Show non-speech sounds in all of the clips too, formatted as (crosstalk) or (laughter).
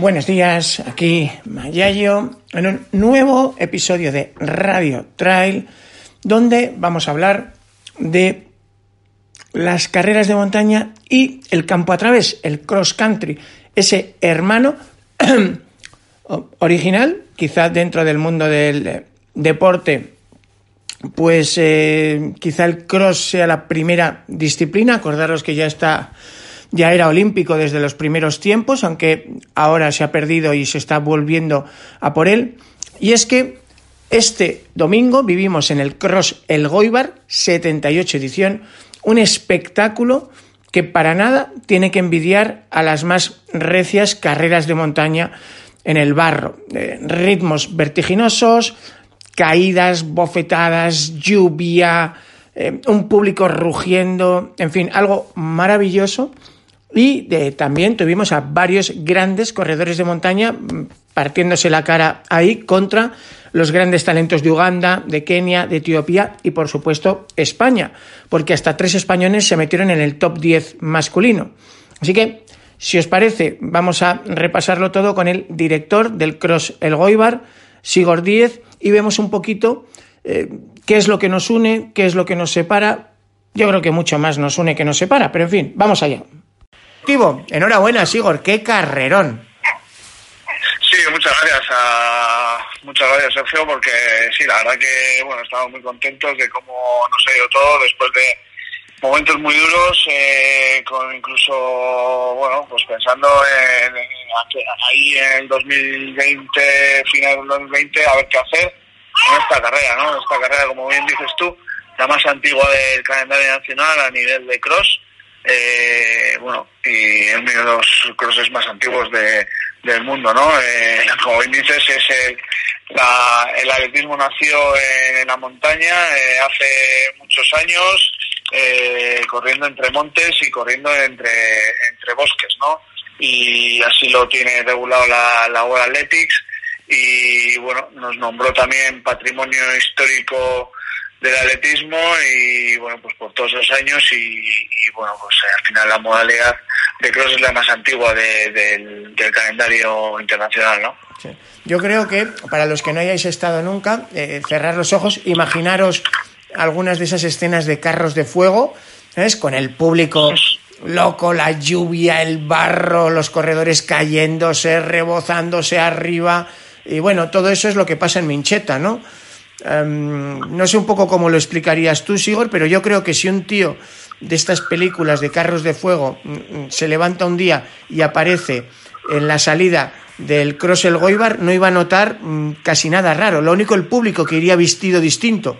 Buenos días, aquí Mayayo, en un nuevo episodio de Radio Trail, donde vamos a hablar de las carreras de montaña y el campo a través, el cross country, ese hermano (clears throat) original, quizá dentro del mundo del deporte, pues eh, quizá el cross sea la primera disciplina, acordaros que ya está ya era olímpico desde los primeros tiempos, aunque ahora se ha perdido y se está volviendo a por él. Y es que este domingo vivimos en el Cross El Goibar, 78 edición, un espectáculo que para nada tiene que envidiar a las más recias carreras de montaña en el barro. Eh, ritmos vertiginosos, caídas, bofetadas, lluvia, eh, un público rugiendo, en fin, algo maravilloso y también tuvimos a varios grandes corredores de montaña mm, partiéndose la cara ahí contra los grandes talentos de Uganda, de Kenia, de Etiopía y por supuesto España, porque hasta tres españoles se metieron en el top 10 masculino. Así que, si os parece, vamos a repasarlo todo con el director del Cross El Goibar, Sigor Díez, y vemos un poquito eh, qué es lo que nos une, qué es lo que nos separa. Yo creo que mucho más nos une que nos separa, pero en fin, vamos allá. Enhorabuena, Sigor, qué carrerón. Sí, muchas gracias a muchas gracias Sergio porque sí, la verdad que bueno, estamos muy contentos de cómo nos ha ido todo después de momentos muy duros, eh, con incluso bueno, pues pensando en, ahí en el 2020, final del 2020, a ver qué hacer en esta carrera, ¿no? Esta carrera, como bien dices tú, la más antigua del calendario nacional a nivel de cross eh, bueno, y es uno de los crosses más antiguos de, del mundo, ¿no? Eh, (laughs) como bien dices, es el, el atletismo nació en, la montaña eh, hace muchos años, eh, corriendo entre montes y corriendo entre, entre bosques, ¿no? Y así lo tiene regulado la, la World Athletics y, bueno, nos nombró también patrimonio histórico del atletismo y bueno pues por todos los años y, bueno pues eh, al final la modalidad de cross es la más antigua del, calendario internacional no yo creo que para los que no hayáis estado nunca eh, cerrar los ojos imaginaros algunas de esas escenas de carros de fuego ¿sabes? con el público loco la lluvia el barro los corredores cayéndose rebozándose arriba. Y bueno todo eso es lo que pasa en Mincheta no Em, no sé un poco cómo lo explicarías tú, Sigor, pero yo creo que si un tío de estas películas de carros de fuego mm, mm, se levanta un día y aparece en la salida del Cross el Goibar, no iba a notar mm, casi nada raro. Lo único, el público que iría vestido distinto.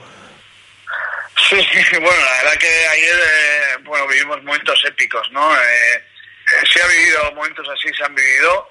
Sí, bueno, la verdad que ayer eh, bueno, vivimos momentos épicos, ¿no? Eh, eh, se ha vivido momentos así, se han vivido.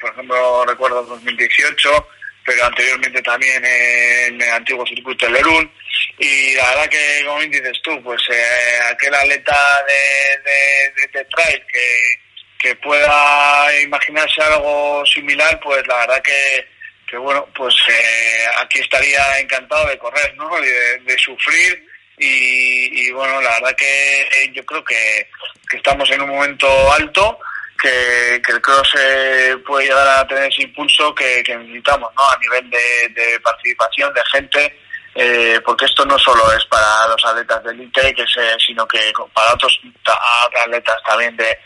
por ejemplo, recuerdo 2018 pero anteriormente también en el antiguo circuito de Lerún. Y la verdad que, como dices tú, pues eh, aquel atleta de, de, trail que, que pueda imaginarse algo similar, pues la verdad que, que bueno, pues eh, aquí estaría encantado de correr, ¿no? De, de sufrir y, y, bueno, la verdad que eh, yo creo que, que estamos en un momento alto que, el cross eh, puede llegar a tener ese impulso que, necesitamos ¿no? a nivel de, participación de gente eh, porque esto no solo es para los atletas de élite que sino que para otros atletas también de,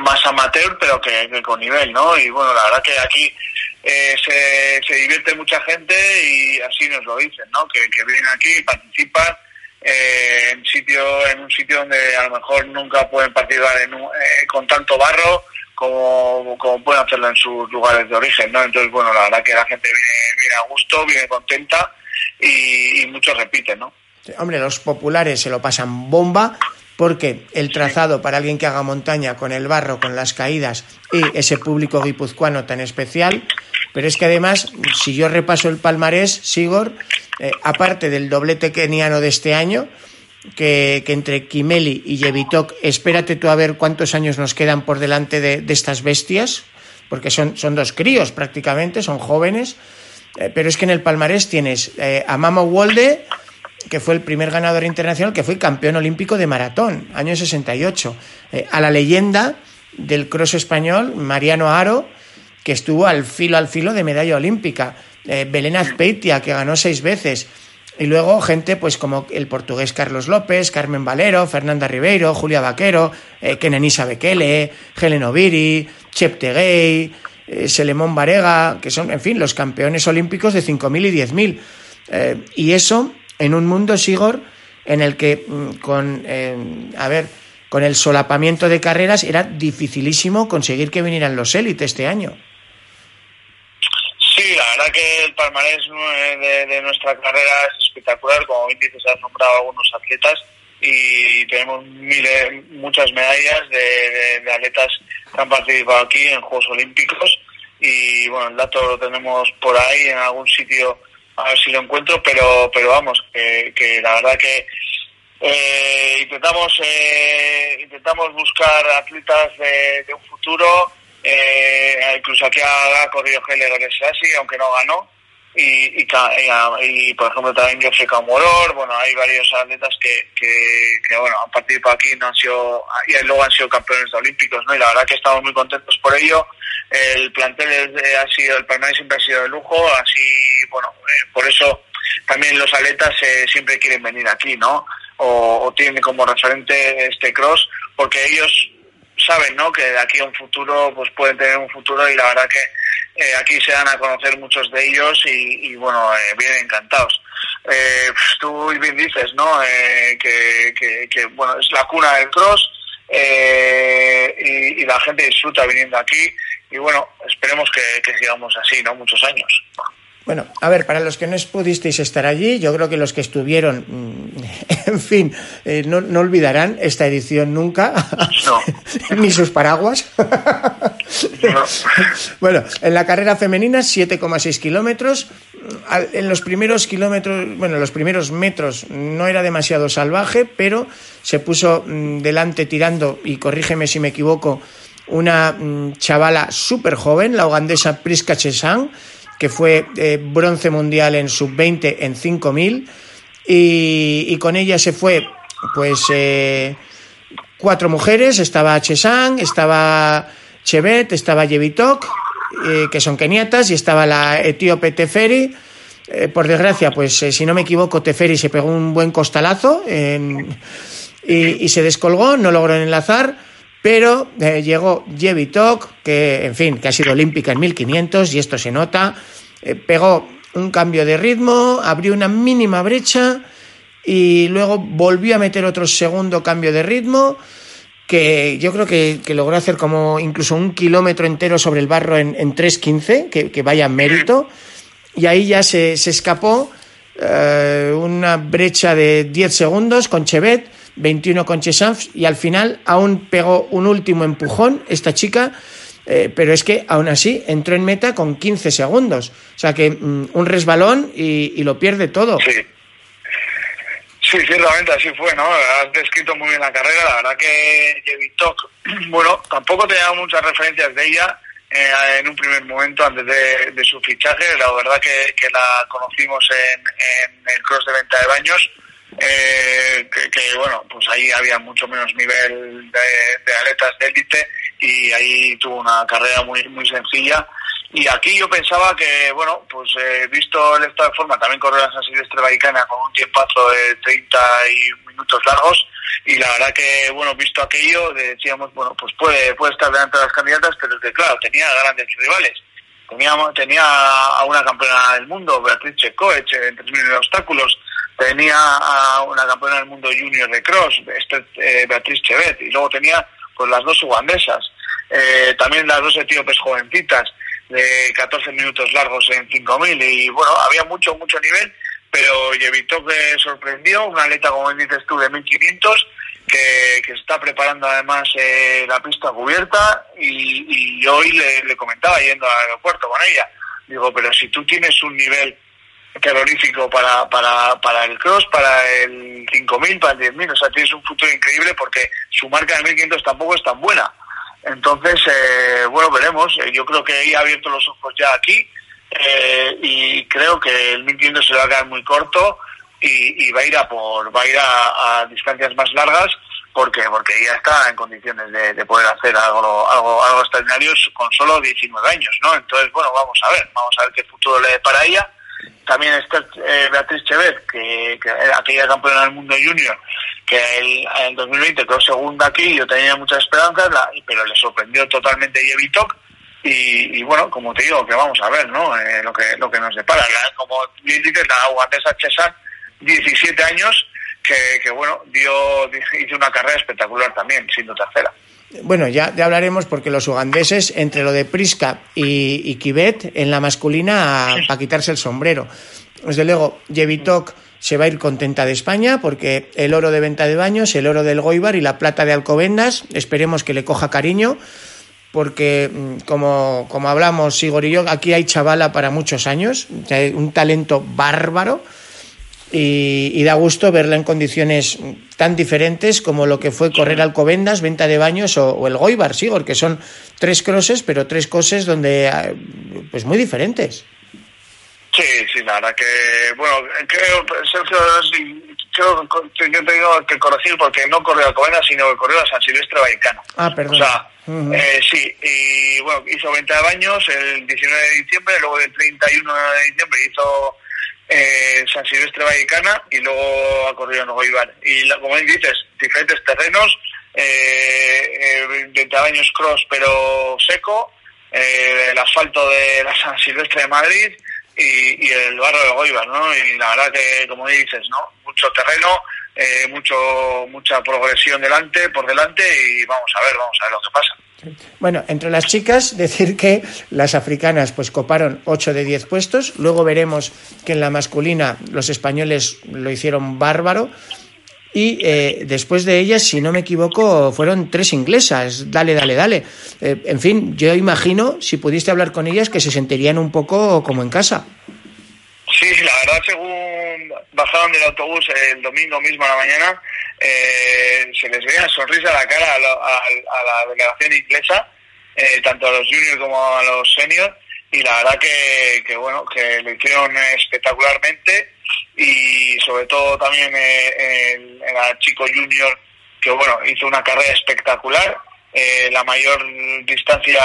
más amateur pero que, con nivel no y bueno la verdad que aquí eh, se, se divierte mucha gente y así nos lo dicen no que, que vienen aquí y participan eh, en sitio en un sitio donde a lo mejor nunca pueden participar en eh, con tanto barro como, como pueden hacerlo en sus lugares de origen, ¿no? Entonces, bueno, la verdad que la gente viene, viene a gusto, viene contenta y, muchos repiten, ¿no? Hombre, los populares se lo pasan bomba porque el trazado para alguien que haga montaña con el barro, con las caídas y ese público guipuzcoano tan especial, pero es que además, si yo repaso el palmarés, Sigor, eh, aparte del doblete keniano de este año, que, entre Kimeli y Yevitok, espérate tú a ver cuántos años nos quedan por delante de, estas bestias, porque son, son, dos críos prácticamente, son jóvenes, eh, pero es que en el palmarés tienes eh, a Mamo Wolde, que fue el primer ganador internacional, que fue campeón olímpico de maratón, año 68, a la leyenda del cross español, Mariano Aro, que estuvo al filo al filo de medalla olímpica. Eh, Belén Azpeitia, que ganó seis veces. Y luego gente pues como el portugués Carlos López, Carmen Valero, Fernanda Ribeiro, Julia Vaquero, eh, Kenenisa Bekele, Helen Oviri, Chep eh, Selemón Varega, que son, en fin, los campeones olímpicos de 5.000 y 10.000. Eh, y eso en un mundo, Sigor, en el que mm, con, a ver, con el solapamiento de carreras era dificilísimo conseguir que vinieran los élites este año. Sí, la verdad que el palmarés de, nuestra carrera es espectacular. Como bien dices, has nombrado algunos atletas y tenemos miles, muchas medallas de, atletas que han participado aquí en Juegos Olímpicos. Y bueno, el dato lo tenemos por ahí en algún sitio, a ver si lo encuentro, pero, pero vamos, que, la verdad que eh, intentamos, eh, intentamos buscar atletas de, de un futuro eh, incluso aquí ha, corrido Heller así, aunque no ganó. Y, y, por ejemplo también Geoffrey Camoror, bueno, hay varios atletas que, que, bueno, han participado aquí no han sido, y luego han sido campeones olímpicos, ¿no? Y la verdad que estamos muy contentos por ello. El plantel ha sido, el palmarés siempre ha sido de lujo, así, bueno, eh, por eso también los atletas eh, siempre quieren venir aquí, ¿no? O tienen como referente este cross, porque ellos saben ¿no? que de aquí a un futuro pues pueden tener un futuro y la verdad que eh, aquí se dan a conocer muchos de ellos y, bueno, eh, vienen encantados. Eh, pues, bien dices, ¿no? que, que, bueno, es la cuna del cross y, y, la gente disfruta viniendo aquí y bueno, esperemos que sigamos así, ¿no? Muchos años. Bueno, a ver, para los que no pudisteis estar allí, yo creo que los que estuvieron, mm, (laughs) en fin, eh, no, olvidarán esta edición nunca, (laughs) ni sus paraguas. (laughs) bueno, en la carrera femenina, 7,6 kilómetros. En los primeros kilómetros, bueno, los primeros metros no era demasiado salvaje, pero se puso mm, delante tirando, y corrígeme si me equivoco, una mm, chavala súper joven, la ugandesa Priska Chesang que fue eh, bronce mundial en sub-20 en 5000 y, y, con ella se fue pues eh, cuatro mujeres, estaba Chesang, estaba Chevet, estaba Yevitok, eh, que son keniatas, y estaba la etíope Teferi. por desgracia, pues si no me equivoco, Teferi se pegó un buen costalazo y, y, se descolgó, no logró enlazar pero eh, llegó Jevi que en fin, que ha sido olímpica en 1500 y esto se nota, eh, pegó un cambio de ritmo, abrió una mínima brecha y luego volvió a meter otro segundo cambio de ritmo que yo creo que, logró hacer como incluso un kilómetro entero sobre el barro en, en 3.15, que, que vaya mérito, y ahí ya se, escapó eh, una brecha de 10 segundos con Chevet, 21 con Chesanf y al final aún pegó un último empujón esta chica, eh, pero es que aún así entró en meta con 15 segundos. O sea que mm, un resbalón y, lo pierde todo. Sí. Sí, ciertamente así fue, ¿no? Has descrito muy bien la carrera. La verdad que Jevitok, (clears throat) bueno, tampoco tenía muchas referencias de ella eh, en un primer momento antes de, su fichaje. La verdad que, la conocimos en, el cross de venta de baños eh, que, bueno, pues ahí había mucho menos nivel de, de atletas de élite y ahí tuvo una carrera muy muy sencilla. Y aquí yo pensaba que, bueno, pues eh, visto el estado de forma, también corrió la San Silvestre Vaticana con un tiempazo de 30 y minutos largos y la verdad que, bueno, visto aquello, decíamos, bueno, pues puede, puede estar delante de las candidatas, pero es que, claro, tenía grandes rivales. Tenía, tenía a una campeona del mundo, Beatriz Checoech, en 3.000 obstáculos, tenía a una campeona del mundo junior de cross, este, eh, Beatriz Chevet, y luego tenía pues las dos ugandesas, eh, también las dos etíopes jovencitas de 14 minutos largos en 5000 y bueno, había mucho, mucho nivel, pero Yevito que sorprendió, un atleta, como dices tú, de 1500, que, que está preparando además eh, la pista cubierta y, y hoy le, le, comentaba yendo al aeropuerto con ella. Digo, pero si tú tienes un nivel terrorífico para, para, para el cross, para el 5000, para el 10000, o sea, tienes un futuro increíble porque su marca de 1500 tampoco es tan buena. Entonces, eh, bueno, veremos. Yo creo que ella ha abierto los ojos ya aquí eh, y creo que el 1500 se va a quedar muy corto y, va a ir a por va a ir a, a, distancias más largas porque porque ya está en condiciones de, de, poder hacer algo algo algo extraordinario con solo 19 años no entonces bueno vamos a ver vamos a ver qué futuro le para ella también está eh, Beatriz Chevet que, que aquella campeona del mundo junior que el, el 2020 quedó segunda aquí yo tenía muchas esperanzas pero le sorprendió totalmente Yevitok y, y, bueno, como te digo, que vamos a ver, ¿no? Eh, lo que lo que nos depara. La, como bien dices, la ugandesa Chesan 17 años, que, que bueno, dio, hizo una carrera espectacular también, siendo tercera. Bueno, ya, ya hablaremos porque los ugandeses, entre lo de Prisca y, y Kibet, en la masculina, sí. para quitarse el sombrero. Desde luego, Jevitok se va a ir contenta de España porque el oro de venta de baños, el oro del Goibar y la plata de Alcobendas, esperemos que le coja cariño porque mm, como, como hablamos Sigor y yo, aquí hay chavala para muchos años, un talento bárbaro y, y, da gusto verla en condiciones tan diferentes como lo que fue correr Alcobendas, venta de baños o, o el Goibar, Sigor, que son tres crosses, pero tres cosas donde pues muy diferentes. Sí, sí, la verdad que, bueno, creo, Sergio, creo que tengo que corregir porque no corrió Alcobendas, sino que corrió a San Silvestre Vallecano. Ah, perdón. O sea, uh -huh. eh, sí, y bueno, hizo 20 baños el 19 de diciembre, luego el 31 de diciembre hizo eh, San Silvestre Vallecana y luego ha corrido en Goibar. Y la, como dices, diferentes terrenos, eh, eh, 20 baños cross pero seco, eh, el asfalto de la San Silvestre de Madrid, y, y, el barrio de Goibar, ¿no? Y la verdad que, como dices, ¿no? Mucho terreno, eh, mucho, mucha progresión delante, por delante y vamos a ver, vamos a ver lo que pasa. Bueno, entre las chicas, (laughs) decir que las africanas pues coparon 8 de 10 puestos, luego veremos que en la masculina los españoles lo hicieron bárbaro y eh, después de ellas, si no me equivoco, fueron tres inglesas, dale, dale, dale. Eh, en fin, yo imagino, si pudiste hablar con ellas, que se sentirían un poco como en casa. Sí, la verdad, bajaron del autobús el domingo mismo a la mañana, eh, se les veía sonrisa a la cara a, lo, a, la delegación inglesa, eh, tanto a los juniors como a los seniors, y la verdad que, bueno, que lo hicieron espectacularmente y sobre todo también eh, el, chico junior que bueno hizo una carrera espectacular eh, la mayor distancia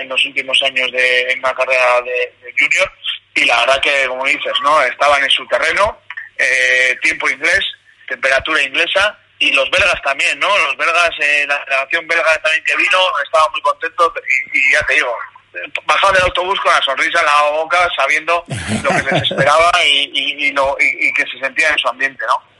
en los últimos años de en una carrera de, de, junior y la verdad que como dices no estaban en su terreno eh, tiempo inglés temperatura inglesa y los belgas también no los belgas eh, la delegación belga también que vino estaban muy contentos y, y ya te digo bajaban del autobús con la sonrisa en la boca, sabiendo lo que les esperaba y, y, y, lo, que se sentía en su ambiente, ¿no?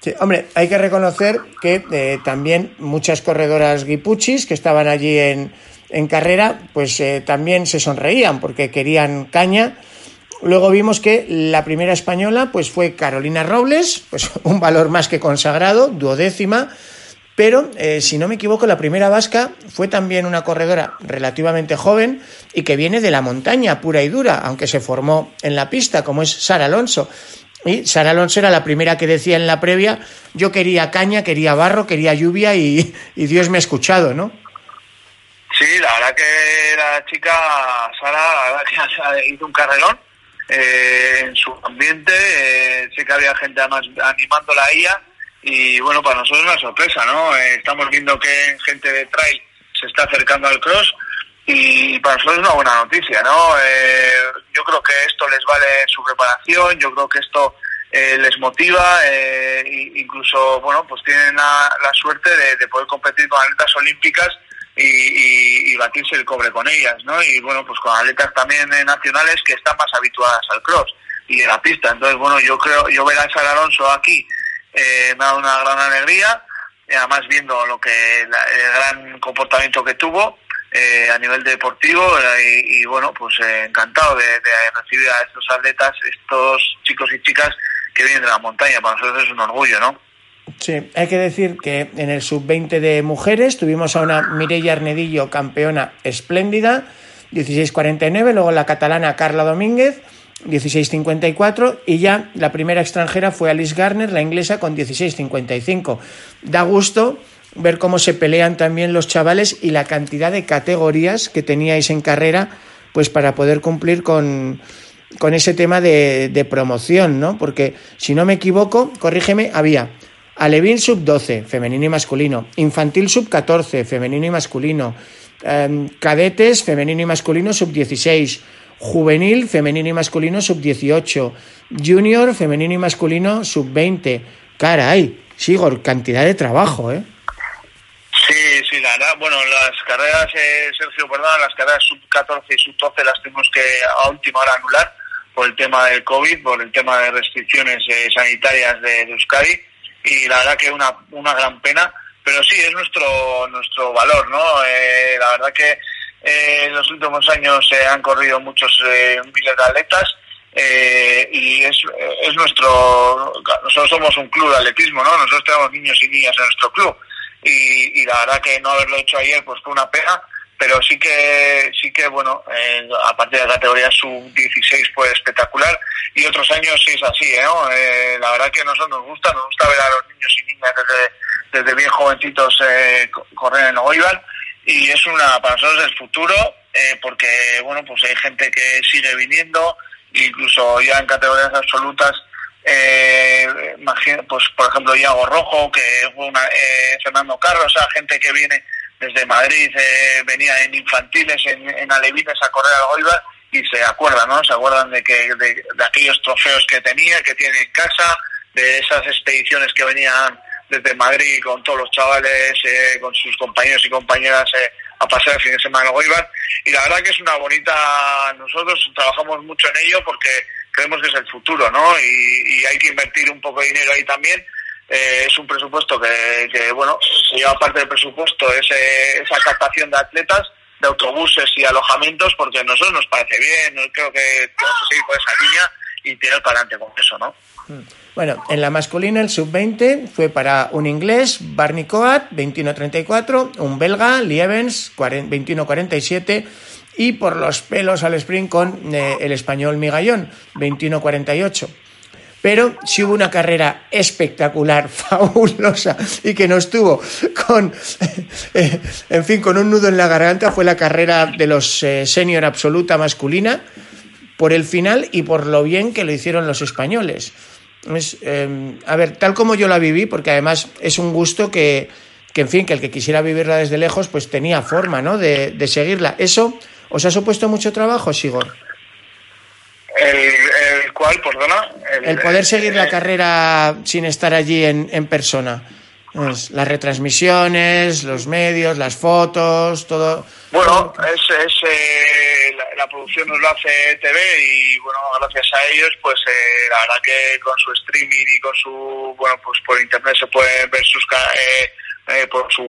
Sí, hombre, hay que reconocer que eh, también muchas corredoras guipuchis que estaban allí en, en carrera, pues eh, también se sonreían porque querían caña. Luego vimos que la primera española pues fue Carolina Robles, pues (laughs) un valor más que consagrado, duodécima, pero eh, si no me equivoco, la primera vasca fue también una corredora relativamente joven y que viene de la montaña pura y dura, aunque se formó en la pista, como es Sara Alonso. Y Sara Alonso era la primera que decía en la previa, yo quería caña, quería barro, quería lluvia y, Dios me ha escuchado, ¿no? Sí, la verdad que la chica Sara la verdad que (laughs) hizo un carrerón eh, en su ambiente, eh, sé que había gente además animándola a ella y bueno, para nosotros es una sorpresa, ¿no? Eh, estamos viendo que gente de trail se está acercando al cross y para nosotros es una buena noticia, ¿no? Eh, yo creo que esto les vale su preparación, yo creo que esto eh, les motiva, eh, incluso, bueno, pues tienen la, la suerte de, de, poder competir con atletas olímpicas y, y, y, batirse el cobre con ellas, ¿no? Y bueno, pues con atletas también nacionales que están más habituadas al cross y a la pista. Entonces, bueno, yo creo, yo ver a Sara Alonso aquí eh, me ha dado una gran alegría, además viendo lo que la, el gran comportamiento que tuvo eh, a nivel deportivo eh, y, y, bueno, pues eh, encantado de, de, recibir a estos atletas, estos chicos y chicas que vienen de la montaña. Para nosotros es un orgullo, ¿no? Sí, hay que decir que en el sub-20 de mujeres tuvimos a una Mireia Arnedillo, campeona espléndida, 16.49, luego la catalana Carla Domínguez, 16.54 y ya la primera extranjera fue Alice Garner, la inglesa, con 16.55. Da gusto ver cómo se pelean también los chavales y la cantidad de categorías que teníais en carrera, pues para poder cumplir con, con ese tema de, de promoción, ¿no? Porque si no me equivoco, corrígeme, había Alevín sub 12, femenino y masculino, infantil sub 14, femenino y masculino, eh, cadetes, femenino y masculino sub 16, juvenil, femenino y masculino sub 18, junior, femenino y masculino sub 20. Caray, Sigor, cantidad de trabajo, ¿eh? Sí, sí, la bueno, las carreras, eh, Sergio, perdón, las carreras sub 14 y sub 12 las tenemos que a última hora anular por el tema del COVID, por el tema de restricciones eh, sanitarias de, Euskadi y la verdad que una, una gran pena, pero sí, es nuestro, nuestro valor, ¿no? Eh, la verdad que eh, en los últimos años se han corrido muchos eh, miles de atletas eh, y es, es nuestro, nosotros somos un club de atletismo, ¿no? Nosotros tenemos niños y niñas en nuestro club y, y la verdad que no haberlo hecho ayer pues fue una pena pero sí que sí que bueno eh, a partir de la categoría sub 16 fue espectacular y otros años sí es así ¿eh? eh, la verdad que a nosotros nos gusta nos gusta ver a los niños y niñas desde, desde bien jovencitos eh, correr en Oival y es una para nosotros el futuro eh, porque bueno pues hay gente que sigue viniendo incluso ya en categorías absolutas eh, pues por ejemplo Iago Rojo que fue una, Fernando Carlos o sea gente que viene desde Madrid eh, venía en infantiles, en, en alevines a correr al Goibar y se acuerdan, ¿no? Se acuerdan de que de, aquellos trofeos que tenía, que tiene en casa, de esas expediciones que venían desde Madrid con todos los chavales, eh, con sus compañeros y compañeras eh, a pasar el fin de semana al Goibar. Y la verdad que es una bonita, nosotros trabajamos mucho en ello porque creemos que es el futuro, ¿no? Y, y hay que invertir un poco de dinero ahí también eh, es un presupuesto que, que, bueno, se lleva parte del presupuesto ese, esa captación de atletas, de autobuses y alojamientos, porque a nosotros nos parece bien, creo que tenemos que seguir por esa línea y tirar para adelante con eso, ¿no? Bueno, en la masculina el sub-20 fue para un inglés, Barney Coat, 21-34, un belga, Lievens, 21-47, y por los pelos al sprint con eh, el español Migallón, 21-48 pero sí hubo una carrera espectacular, (laughs) fabulosa y que nos tuvo con, eh, en fin, con un nudo en la garganta fue la carrera de los eh, senior absoluta masculina por el final y por lo bien que lo hicieron los españoles. Es, eh, a ver, tal como yo la viví, porque además es un gusto que, que, en fin, que el que quisiera vivirla desde lejos, pues tenía forma, ¿no? De, seguirla. ¿Eso os ha supuesto mucho trabajo, Sigor? El cual, perdona. El, el poder seguir la carrera sin estar allí en, en persona. Es, las retransmisiones, los medios, las fotos, todo. Bueno, es, es eh, la, la, producción nos lo hace TV y bueno, gracias a ellos, pues eh, la verdad que con su streaming y con su, bueno, pues por internet se pueden ver sus, eh, eh, por su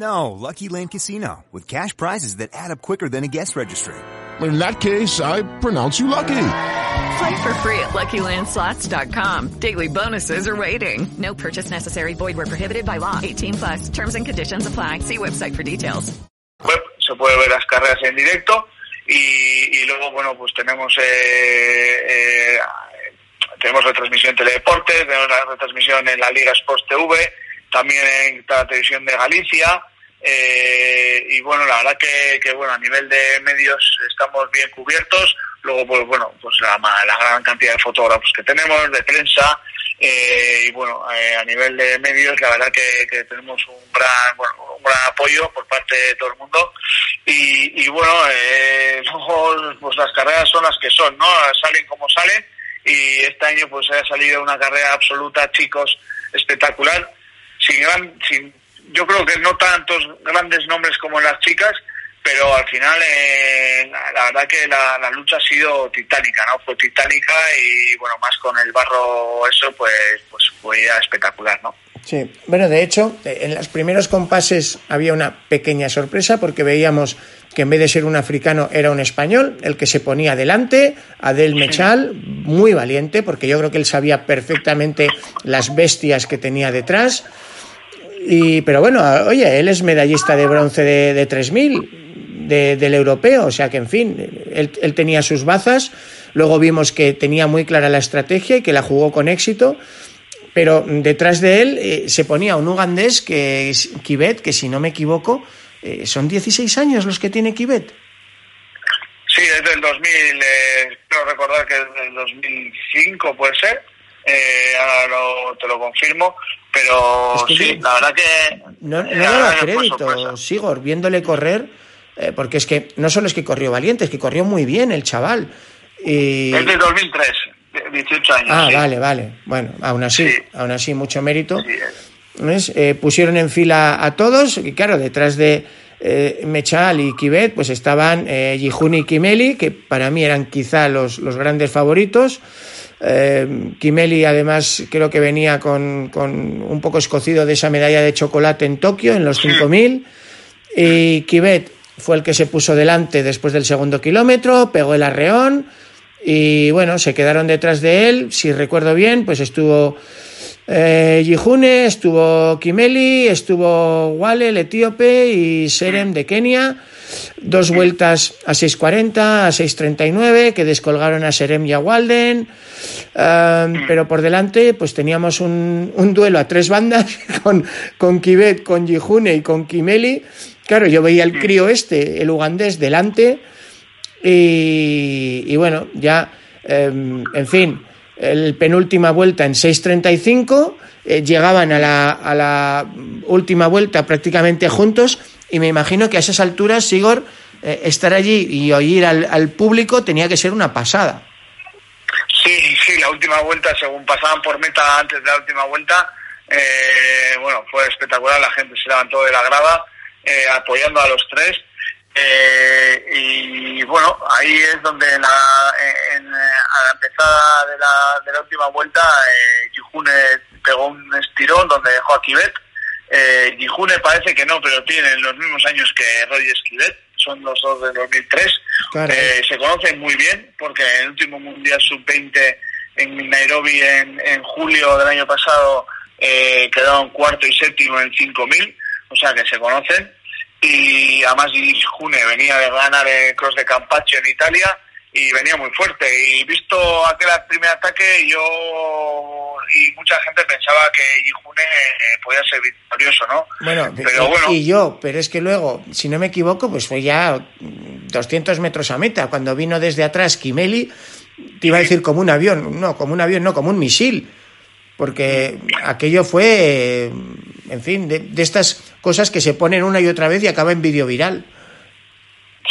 No, Lucky Land Casino, with cash prizes that add up quicker than a guest registry. In that case, I pronounce you lucky. Play for free at LuckyLandSlots.com. Daily bonuses are waiting. No purchase necessary. Void where prohibited by law. 18 plus. Terms and conditions apply. See website for details. Web se puede ver las carreras en directo y, y luego, bueno, pues tenemos eh, eh, tenemos retransmisión en Teledeporte, tenemos la retransmisión en la Liga Sports TV, también en la televisión de Galicia. Eh, y bueno, la verdad que, bueno, a nivel de medios estamos bien cubiertos. Luego, pues bueno, pues la, la gran cantidad de fotógrafos que tenemos, de prensa, eh, y bueno, eh, a nivel de medios, la verdad que, que tenemos un gran, bueno, un gran apoyo por parte de todo el mundo. Y, y bueno, eh, (laughs) luego, pues las carreras son las que son, ¿no? Salen como salen. Y este año, pues ha salido una carrera absoluta, chicos, espectacular. Sin gran, sin yo creo que no tantos grandes nombres como las chicas, pero al final eh, la, verdad que la, lucha ha sido titánica, ¿no? Fue titánica y bueno, más con el barro eso, pues, pues fue espectacular, ¿no? Sí, bueno, de hecho, en los primeros compases había una pequeña sorpresa porque veíamos que en vez de ser un africano era un español, el que se ponía delante, Adel Mechal, muy valiente, porque yo creo que él sabía perfectamente las bestias que tenía detrás. Y, pero bueno, oye, él es medallista de bronce de, de 3000 del europeo, o sea que en fin, él, él tenía sus bazas. Luego vimos que tenía muy clara la estrategia y que la jugó con éxito pero detrás de él eh, se ponía un ugandés que es que si no me equivoco, eh, son 16 años los que tiene Kibet. Sí, desde el 2000, eh, quiero recordar que desde el 2005 puede ser, eh, ahora te lo confirmo, pero sí, la verdad que... No, no daba crédito, Sigor, viéndole correr, eh, porque es que no solo es que corrió valiente, es que corrió muy bien el chaval. Y... Desde el 2003. 18 años. Ah, vale, vale. Bueno, aún así, aún así, mucho mérito. Eh, pusieron en fila a todos, y claro, detrás de eh, Mechal y Kibet, pues estaban eh, y Kimeli, que para mí eran quizá los, los grandes favoritos. Eh, Kimeli además creo que venía con, con, un poco escocido de esa medalla de chocolate en Tokio, en los 5000. Y Kibet fue el que se puso delante después del segundo kilómetro, pegó el arreón y bueno, se quedaron detrás de él, si recuerdo bien, pues estuvo eh, Yihune, estuvo Kimeli, estuvo Wale, el etíope, y Serem de Kenia. Dos vueltas a 6.40, a 6.39, que descolgaron a Serem y a Walden. Pero por delante, pues teníamos un, duelo a tres bandas (laughs) con, con Kibet, con Yihune y con Kimeli. Claro, yo veía el crío este, el ugandés, delante y, bueno, ya, em, en fin, el penúltima vuelta en 6.35, eh, llegaban a la, a la, última vuelta prácticamente juntos y me imagino que a esas alturas, Sigor, eh, estar allí y oír al, al, público tenía que ser una pasada. Sí, sí, la última vuelta, según pasaban por meta antes de la última vuelta, eh, bueno, fue espectacular, la gente se levantó de la grada apoyando a los tres eh, y bueno, ahí es donde la, en, a la empezada de la, de la última vuelta, eh, pegó un estirón donde dejó a Kibet. Eh, Yihune parece que no, pero tiene los mismos años que Roger Kibet, son los dos de 2003. Eh, se conocen muy bien porque en el último Mundial Sub-20 en Nairobi en, en, julio del año pasado eh, quedaron cuarto y séptimo en 5000, o sea que se conocen. Y además June venía de ganar el Cross de Campaccio en Italia y venía muy fuerte y visto aquel primer ataque yo y mucha gente pensaba que June eh, podía ser victorioso, ¿no? Bueno, pero bueno, y yo, pero es que luego, si no me equivoco, pues fue ya 200 metros a meta, cuando vino desde atrás Kimeli, te iba a decir como un avión, no, como un avión, no, como un misil, porque aquello fue en fin, de, de, estas cosas que se ponen una y otra vez y acaba en vídeo viral.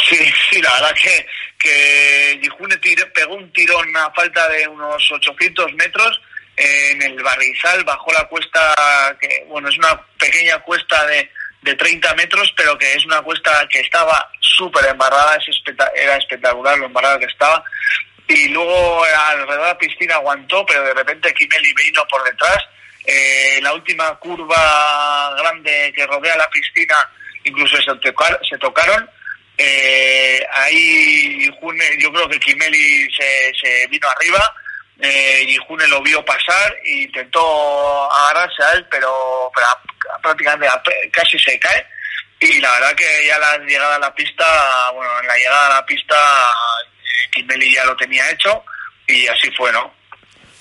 Sí, sí, la verdad que, que Yihune pegó un tirón a falta de unos 800 metros en el Barrizal, bajó la cuesta, que bueno, es una pequeña cuesta de, de 30 metros, pero que es una cuesta que estaba súper embarrada, era espectacular lo embarrada que estaba. Y luego alrededor de la piscina aguantó, pero de repente Kimeli vino por detrás eh, la última curva grande que rodea la piscina incluso se, se tocaron. Eh, ahí June, yo creo que Kimeli se, se vino arriba eh, y June lo vio pasar e intentó agarrarse a él, pero, pero prácticamente casi se cae. Y la verdad que ya la llegada a la pista, bueno, en la llegada a la pista, Kimeli ya lo tenía hecho y así fue, ¿no?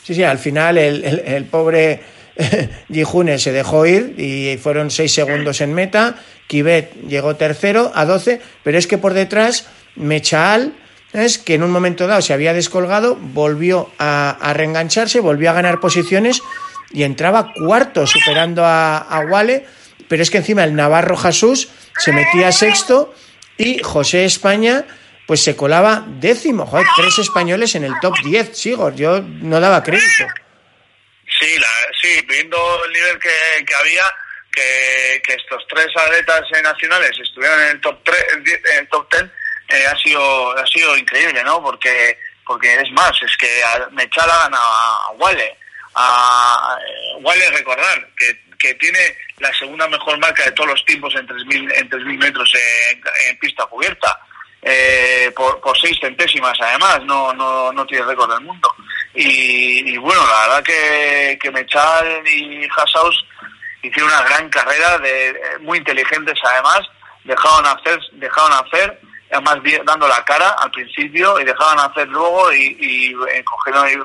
Sí, sí, al final el, el, el pobre (laughs) Yihune se dejó ir y fueron seis segundos en meta. Kibet llegó tercero a 12, pero es que por detrás Mechaal es que en un momento dado se había descolgado, volvió a, reengancharse, volvió a ganar posiciones y entraba cuarto superando a, a Wale, pero es que encima el Navarro Jesús se metía sexto y José España pues se colaba décimo. Joder, tres españoles en el top 10, sigo, yo no daba crédito. Sí, la, sí, viendo el nivel que, había, que, que estos tres atletas nacionales estuvieran en el top 3, en el top 10 eh, ha sido ha sido increíble, ¿no? Porque porque es más, es que Mechal ha ganado a, Wale. A, Wale recordar que, que tiene la segunda mejor marca de todos los tiempos en 3.000 en 3000 metros en, pista cubierta. Eh, por, por seis centésimas además, no, no, no tiene récord del mundo. Y, bueno, la verdad que, que Mechal y Hasaus hicieron una gran carrera, de muy inteligentes además, dejaron hacer, dejaron hacer, además dando la cara al principio y dejaban hacer luego y, y eh,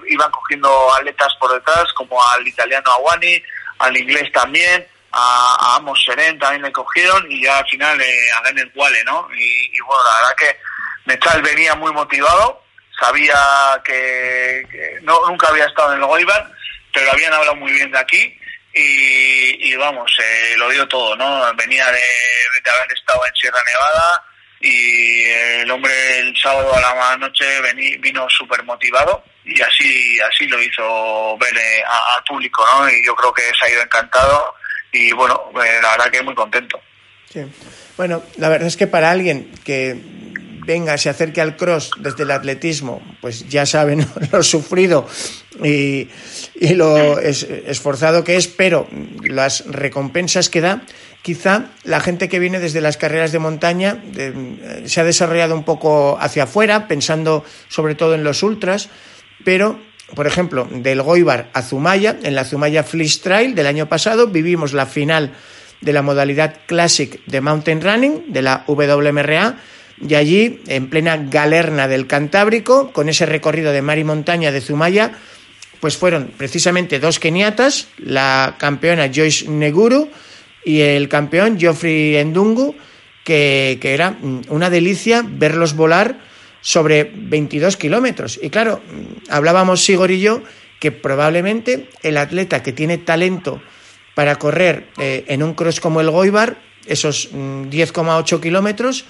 iban cogiendo atletas por detrás, como al italiano Aguani, al inglés también, a, Amos Seren también le cogieron y ya al final eh, a Gennett Wale, ¿no? Y, bueno, la verdad que Mechal venía muy motivado, sabía que, no, nunca había estado en el Goibar, pero habían hablado muy bien de aquí y, vamos, eh, lo dio todo, ¿no? Venía de, haber estado en Sierra Nevada y el hombre el sábado a la noche vino súper motivado y así así lo hizo ver eh, al público, ¿no? Y yo creo que se ha ido encantado y bueno, eh, la verdad que muy contento. Sí. Bueno, la verdad es que para alguien que venga, se acerque al cross desde el atletismo, pues ya saben (laughs) lo sufrido y, lo esforzado que es, pero las recompensas que da, quizá la gente que viene desde las carreras de montaña se ha desarrollado un poco hacia afuera, pensando sobre todo en los ultras, pero por ejemplo, del Goibar a Zumaya, en la Zumaya Fleece Trail del año pasado, vivimos la final de la modalidad Classic de Mountain Running, de la WMRA, y allí, en plena galerna del Cantábrico, con ese recorrido de mar y montaña de Zumaya, pues fueron precisamente dos keniatas, la campeona Joyce Neguru y el campeón Geoffrey Endungu, que, que era una delicia verlos volar sobre 22 kilómetros. Y claro, hablábamos Sigor y yo que probablemente el atleta que tiene talento para correr eh, en un cross como el Goibar, esos 10,8 mm, kilómetros,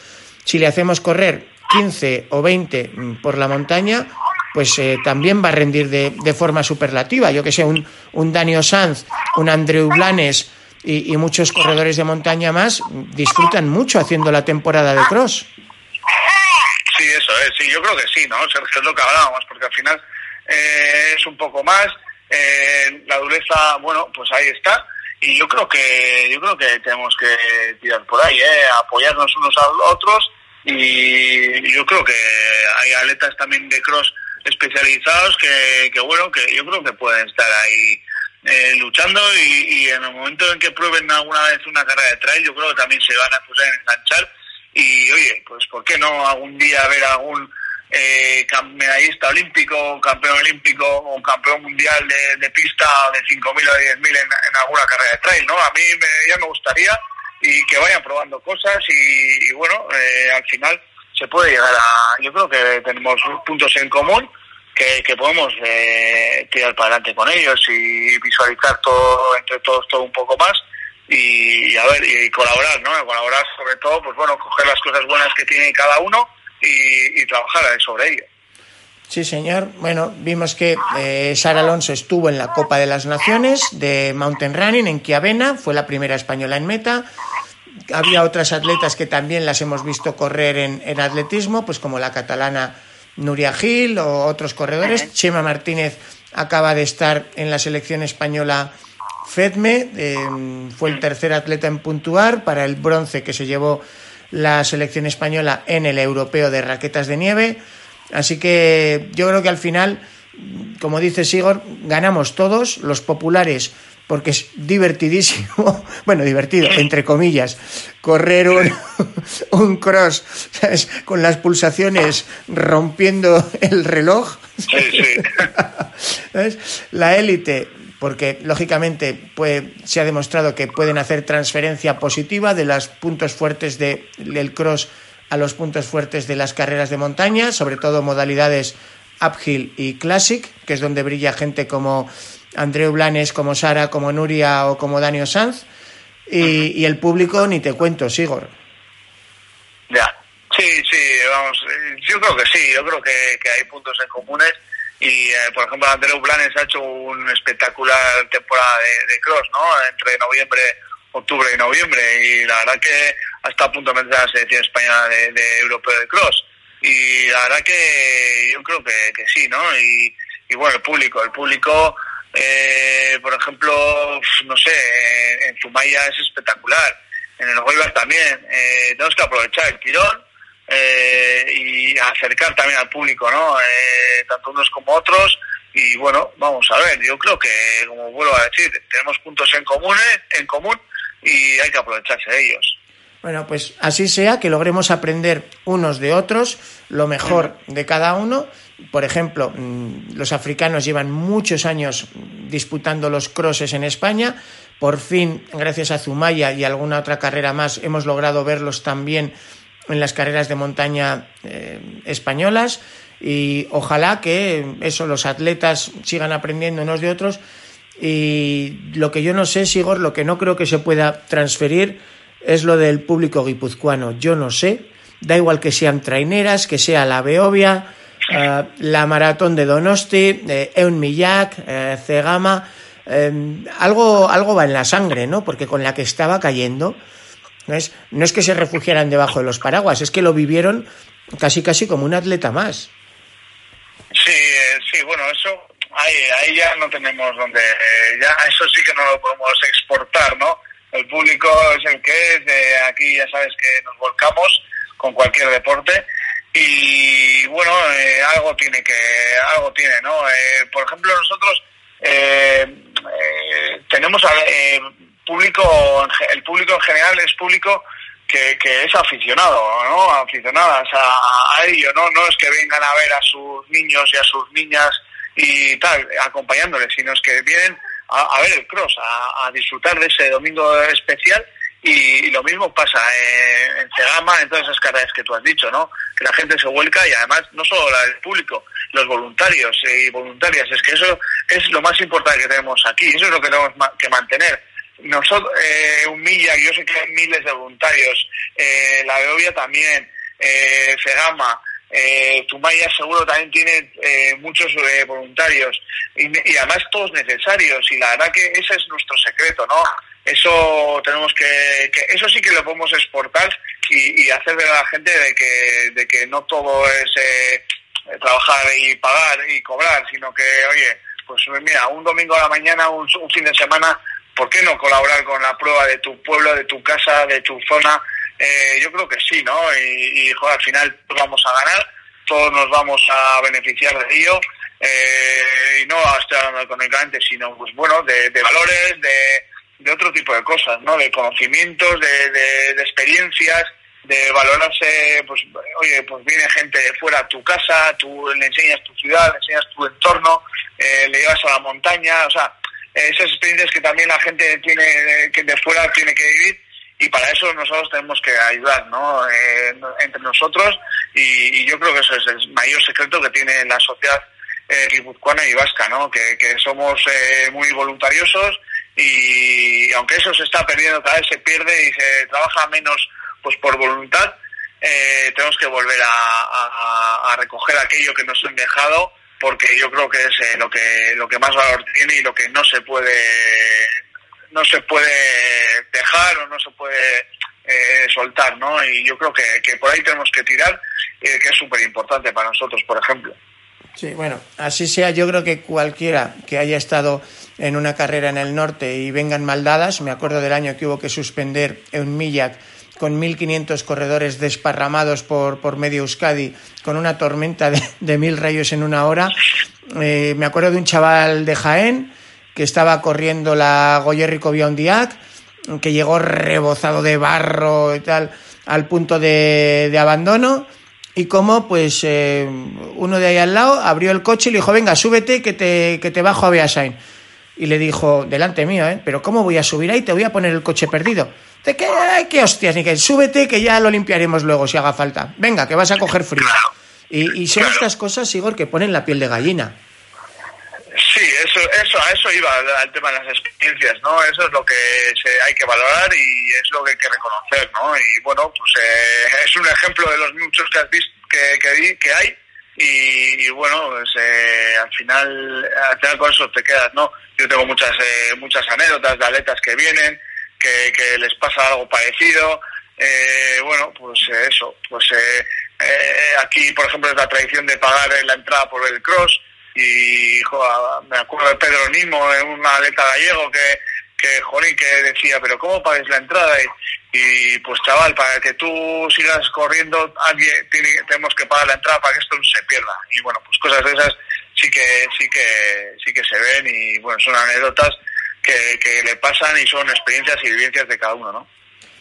si le hacemos correr 15 o 20 mm, por la montaña, pues eh, también va a rendir de, forma superlativa. Yo que sé, un, un Daniel Sanz, un Andreu Blanes y, muchos corredores de montaña más disfrutan mucho haciendo la temporada de cross. Sí, eso es, sí, yo creo que sí, ¿no? es lo que hablábamos, porque al final eh, es un poco más, eh, la dureza, bueno, pues ahí está, y yo creo que yo creo que tenemos que tirar por ahí, ¿eh? apoyarnos unos a otros y yo creo que hay atletas también de cross especializados que, que bueno, que yo creo que pueden estar ahí eh, luchando y, en el momento en que prueben alguna vez una carrera de trail, yo creo que también se van a enganchar y oye, pues ¿por qué no algún día ver algún eh, medallista olímpico, campeón olímpico o campeón mundial de, de pista de 5.000 o 10.000 en, en alguna carrera de trail, ¿no? A mí me, ya me gustaría y que vayan probando cosas y, bueno, eh, al final se puede llegar a... Yo creo que tenemos puntos en común que, podemos eh, tirar para adelante con ellos y visualizar todo entre todos todo un poco más y, a ver y colaborar no colaborar sobre todo pues bueno coger las cosas buenas que tiene cada uno y, trabajar sobre ello Sí, señor. Bueno, vimos que eh, Sara Alonso estuvo en la Copa de las Naciones de Mountain Running en Chiavenna, fue la primera española en meta. Había otras atletas que también las hemos visto correr en, en atletismo, pues como la catalana Nuria Gil o otros corredores. Chema Martínez acaba de estar en la selección española FEDME, em, fue el tercer atleta en puntuar para el bronce que se llevó la selección española en el europeo de raquetas de nieve. Así que yo creo que al final, como dice Sigor, ganamos todos, los populares porque es divertidísimo, (laughs) bueno, divertido, entre comillas, correr un, (laughs) un cross con las pulsaciones rompiendo el reloj. (laughs) La élite, porque lógicamente se ha demostrado que pueden hacer transferencia positiva de los puntos fuertes de, del cross a los puntos fuertes de las carreras de montaña, sobre todo modalidades uphill y classic, que es donde brilla gente como Andreu Blanes, como Sara, como Nuria o como Daniel Sanz. Y, el público ni te cuento, Sigor. Ya, sí, sí, vamos, eh, yo creo que sí, yo creo que, hay puntos en comunes y eh, por ejemplo Andreu Blanes ha hecho una espectacular temporada de, cross, ¿no? Entre noviembre octubre y noviembre y la verdad que hasta a punto de la selección española de, de europeo de cross y la verdad que yo creo que, que sí, ¿no? Y, bueno, el público, el público, eh, por ejemplo, no sé, en, Zumaya es espectacular, en el Goibar también, eh, tenemos que aprovechar el tirón eh, y acercar también al público, ¿no? Eh, tanto unos como otros y bueno, vamos a ver, yo creo que, como vuelvo a decir, tenemos puntos en común, en común y hay que aprovecharse de ellos. Bueno, pues así sea, que logremos aprender unos de otros, lo mejor de cada uno. Por ejemplo, mm, los africanos llevan muchos años disputando los crosses en España. Por fin, gracias a Zumaya y alguna otra carrera más, hemos logrado verlos también en las carreras de montaña eh, españolas. Y ojalá que eso, los atletas sigan aprendiendo unos de otros. Y lo que yo no sé, Sigor, lo que no creo que se pueda transferir es lo del público guipuzcoano. Yo no sé, da igual que sean traineras, que sea la Beovia, eh, la maratón de Donosti, eh, Eun Millak, eh, Cegama, eh, algo, algo va en la sangre, ¿no? Porque con la que estaba cayendo, no es, no es que se refugiaran debajo de los paraguas, es que lo vivieron casi casi como un atleta más. Sí, eh, sí, bueno, eso ahí, ahí ya no tenemos donde, eh, ya eso sí que no lo podemos exportar, ¿no? El público es el que es, de aquí ya sabes que nos volcamos con cualquier deporte y bueno, eh, algo tiene que, algo tiene, ¿no? Eh, por ejemplo, nosotros eh, eh, tenemos público, el público en general es público que, que es aficionado, ¿no? Aficionadas a, a ello, ¿no? No es que vengan a ver a sus niños y a sus niñas y tal, acompañándoles, sino es que vienen a, ver el cross, a, disfrutar de ese domingo especial y, lo mismo pasa en, en Cegama, en todas esas carreras que tú has dicho, ¿no? Que la gente se vuelca y además no solo el público, los voluntarios y voluntarias, es que eso es lo más importante que tenemos aquí, eso es lo que tenemos que mantener. Nosotros, eh, un Milla, yo sé que hay miles de voluntarios, eh, la Beovia también, eh, Cegama, eh, Tumaya seguro también tiene eh, muchos eh, voluntarios y, además todos necesarios y la verdad que ese es nuestro secreto, ¿no? Eso tenemos que, que eso sí que lo podemos exportar y, y hacer ver a la gente de que, de que no todo es eh, trabajar y pagar y cobrar, sino que, oye, pues mira, un domingo a la mañana, un, un fin de semana, ¿por qué no colaborar con la prueba de tu pueblo, de tu casa, de tu zona? Eh, yo creo que sí, ¿no? Y, al final vamos a ganar, todos nos vamos a beneficiar de ello. Eh, y no hablando económicamente, sino, pues bueno, de, valores, de, de otro tipo de cosas, ¿no? De conocimientos, de, de, experiencias, de valorarse, pues, oye, pues viene gente de fuera a tu casa, tú le enseñas tu ciudad, le enseñas tu entorno, eh, le llevas a la montaña, o sea, esas experiencias que también la gente tiene, que de fuera tiene que vivir y para eso nosotros tenemos que ayudar, ¿no? Entre nosotros y, yo creo que eso es el mayor secreto que tiene la sociedad eh, guipuzcoana y vasca, ¿no? Que, que somos eh, muy voluntariosos y aunque eso se está perdiendo, cada vez se pierde y se trabaja menos pues por voluntad, eh, tenemos que volver a, a- a recoger aquello que nos han dejado porque yo creo que es eh, lo que lo que más valor tiene y lo que no se puede no se puede dejar o no se puede eh, soltar, ¿no? Y yo creo que, por ahí tenemos que tirar, eh, que es súper importante para nosotros, por ejemplo. Sí, bueno, así sea, yo creo que cualquiera que haya estado en una carrera en el norte y vengan maldadas, me acuerdo del año que hubo que suspender en Millac con 1.500 corredores desparramados por, por medio Euskadi, con una tormenta de, de mil rayos en una hora. Eh, me acuerdo de un chaval de Jaén que estaba corriendo la Goyerrico Biondiac, que llegó rebozado de barro y tal, al punto de, de abandono. Y como, pues, eh, uno de ahí al lado abrió el coche y le dijo, venga, súbete que te, que te bajo a Beasain. Y le dijo, delante mío, ¿eh? Pero ¿cómo voy a subir ahí? Te voy a poner el coche perdido. ¿De qué, qué hostias? Súbete que ya lo limpiaremos luego si haga falta. Venga, que vas a coger frío. Y, y son estas cosas, Igor, que ponen la piel de gallina. Sí, eso, eso, a eso iba al, tema de las experiencias, ¿no? Eso es lo que se, hay que valorar y es lo que hay que reconocer, ¿no? Y bueno, pues eh, es un ejemplo de los muchos que has visto que, que, que hay y, bueno, pues, eh, al final, al final con eso te quedas, ¿no? Yo tengo muchas, eh, muchas anécdotas de atletas que vienen, que, que les pasa algo parecido. Eh, bueno, pues eh, eso, pues eh, aquí, por ejemplo, es la tradición de pagar la entrada por el cross y jo, me acuerdo de Pedro Nimo, un atleta gallego que, que, que decía, pero ¿cómo pagues la entrada? Y, y, pues chaval, para que tú sigas corriendo, alguien tiene, tenemos que pagar la entrada para que esto no se pierda. Y bueno, pues cosas de esas sí que, sí que, sí que se ven y bueno, son anécdotas que, que le pasan y son experiencias y vivencias de cada uno, ¿no?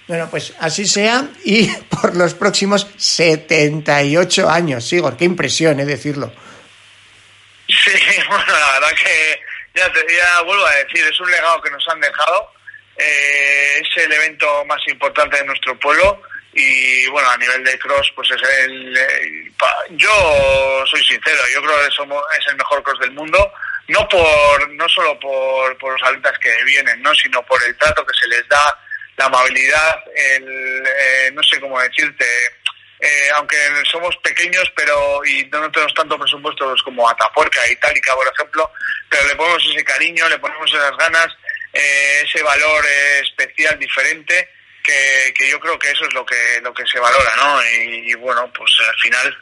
Bueno, pues así sea y (laughs) por los próximos 78 años, Sigor, qué impresión, es decirlo. Sí, (laughs) bueno, la verdad que ya, te, ya vuelvo a decir, es un legado que nos han dejado, eh, es el evento más importante de nuestro pueblo y bueno, a nivel de cross, pues es el... Eh, pa, yo soy sincero, yo creo que somos, es el mejor cross del mundo, no por no solo por, por los atletas que vienen, no sino por el trato que se les da, la amabilidad, el, eh, no sé cómo decirte, eh, aunque somos pequeños pero y no tenemos tanto presupuesto pues, como Atapuerca y Itálica, por ejemplo, pero le ponemos ese cariño, le ponemos esas ganas, eh, ese valor eh, especial, diferente, que, que, yo creo que eso es lo que lo que se valora, ¿no? Y, bueno, pues al final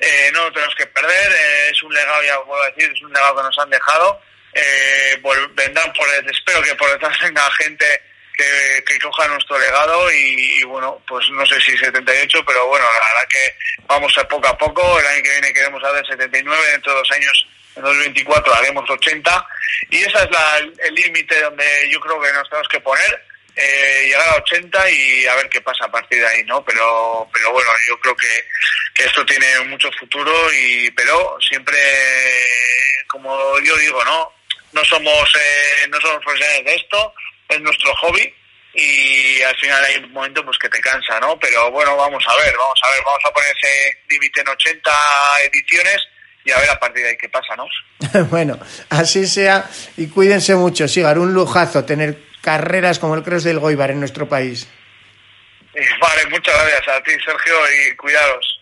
eh, no lo tenemos que perder, eh, es un legado, ya puedo decir, es un legado que nos han dejado, eh, vendrán por, espero que por detrás (laughs) venga gente que, que coja nuestro legado y, y, bueno, pues no sé si 78, pero bueno, la verdad que vamos a poco a poco, el año que viene queremos hacer 79, dentro de dos años, en 2024 haremos 80 y esa es la, el límite donde yo creo que nos tenemos que poner, eh, llegar a 80 y a ver qué pasa a partir de ahí, ¿no? Pero, pero bueno, yo creo que, que esto tiene mucho futuro y, pero siempre, como yo digo, ¿no? No somos, eh, no somos profesionales de esto, es nuestro hobby y al final hay un momento pues que te cansa, ¿no? Pero bueno, vamos a ver, vamos a ver, vamos a poner ese límite en 80 ediciones y a ver a partir de ahí qué pasa, ¿no? (laughs) bueno, así sea y cuídense mucho, Sigar, un lujazo tener carreras como el Cross del Goibar en nuestro país. (laughs) Vale, muchas gracias a ti, Sergio, y cuidados.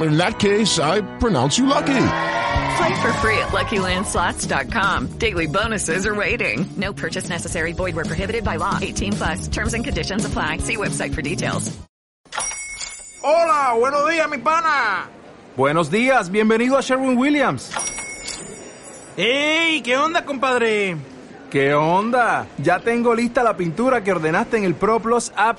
In that case, I pronounce you lucky. Play for free at LuckyLandSlots.com. Daily bonuses are waiting. No purchase necessary. Void where prohibited by law. 18 plus. Terms and conditions apply. See website for details. Hola, buenos días, mi pana. Buenos días, bienvenido a Sherwin Williams. ¡Ey! ¿Qué onda, compadre? ¿Qué onda? Ya tengo lista la pintura que ordenaste en el ProPlus app.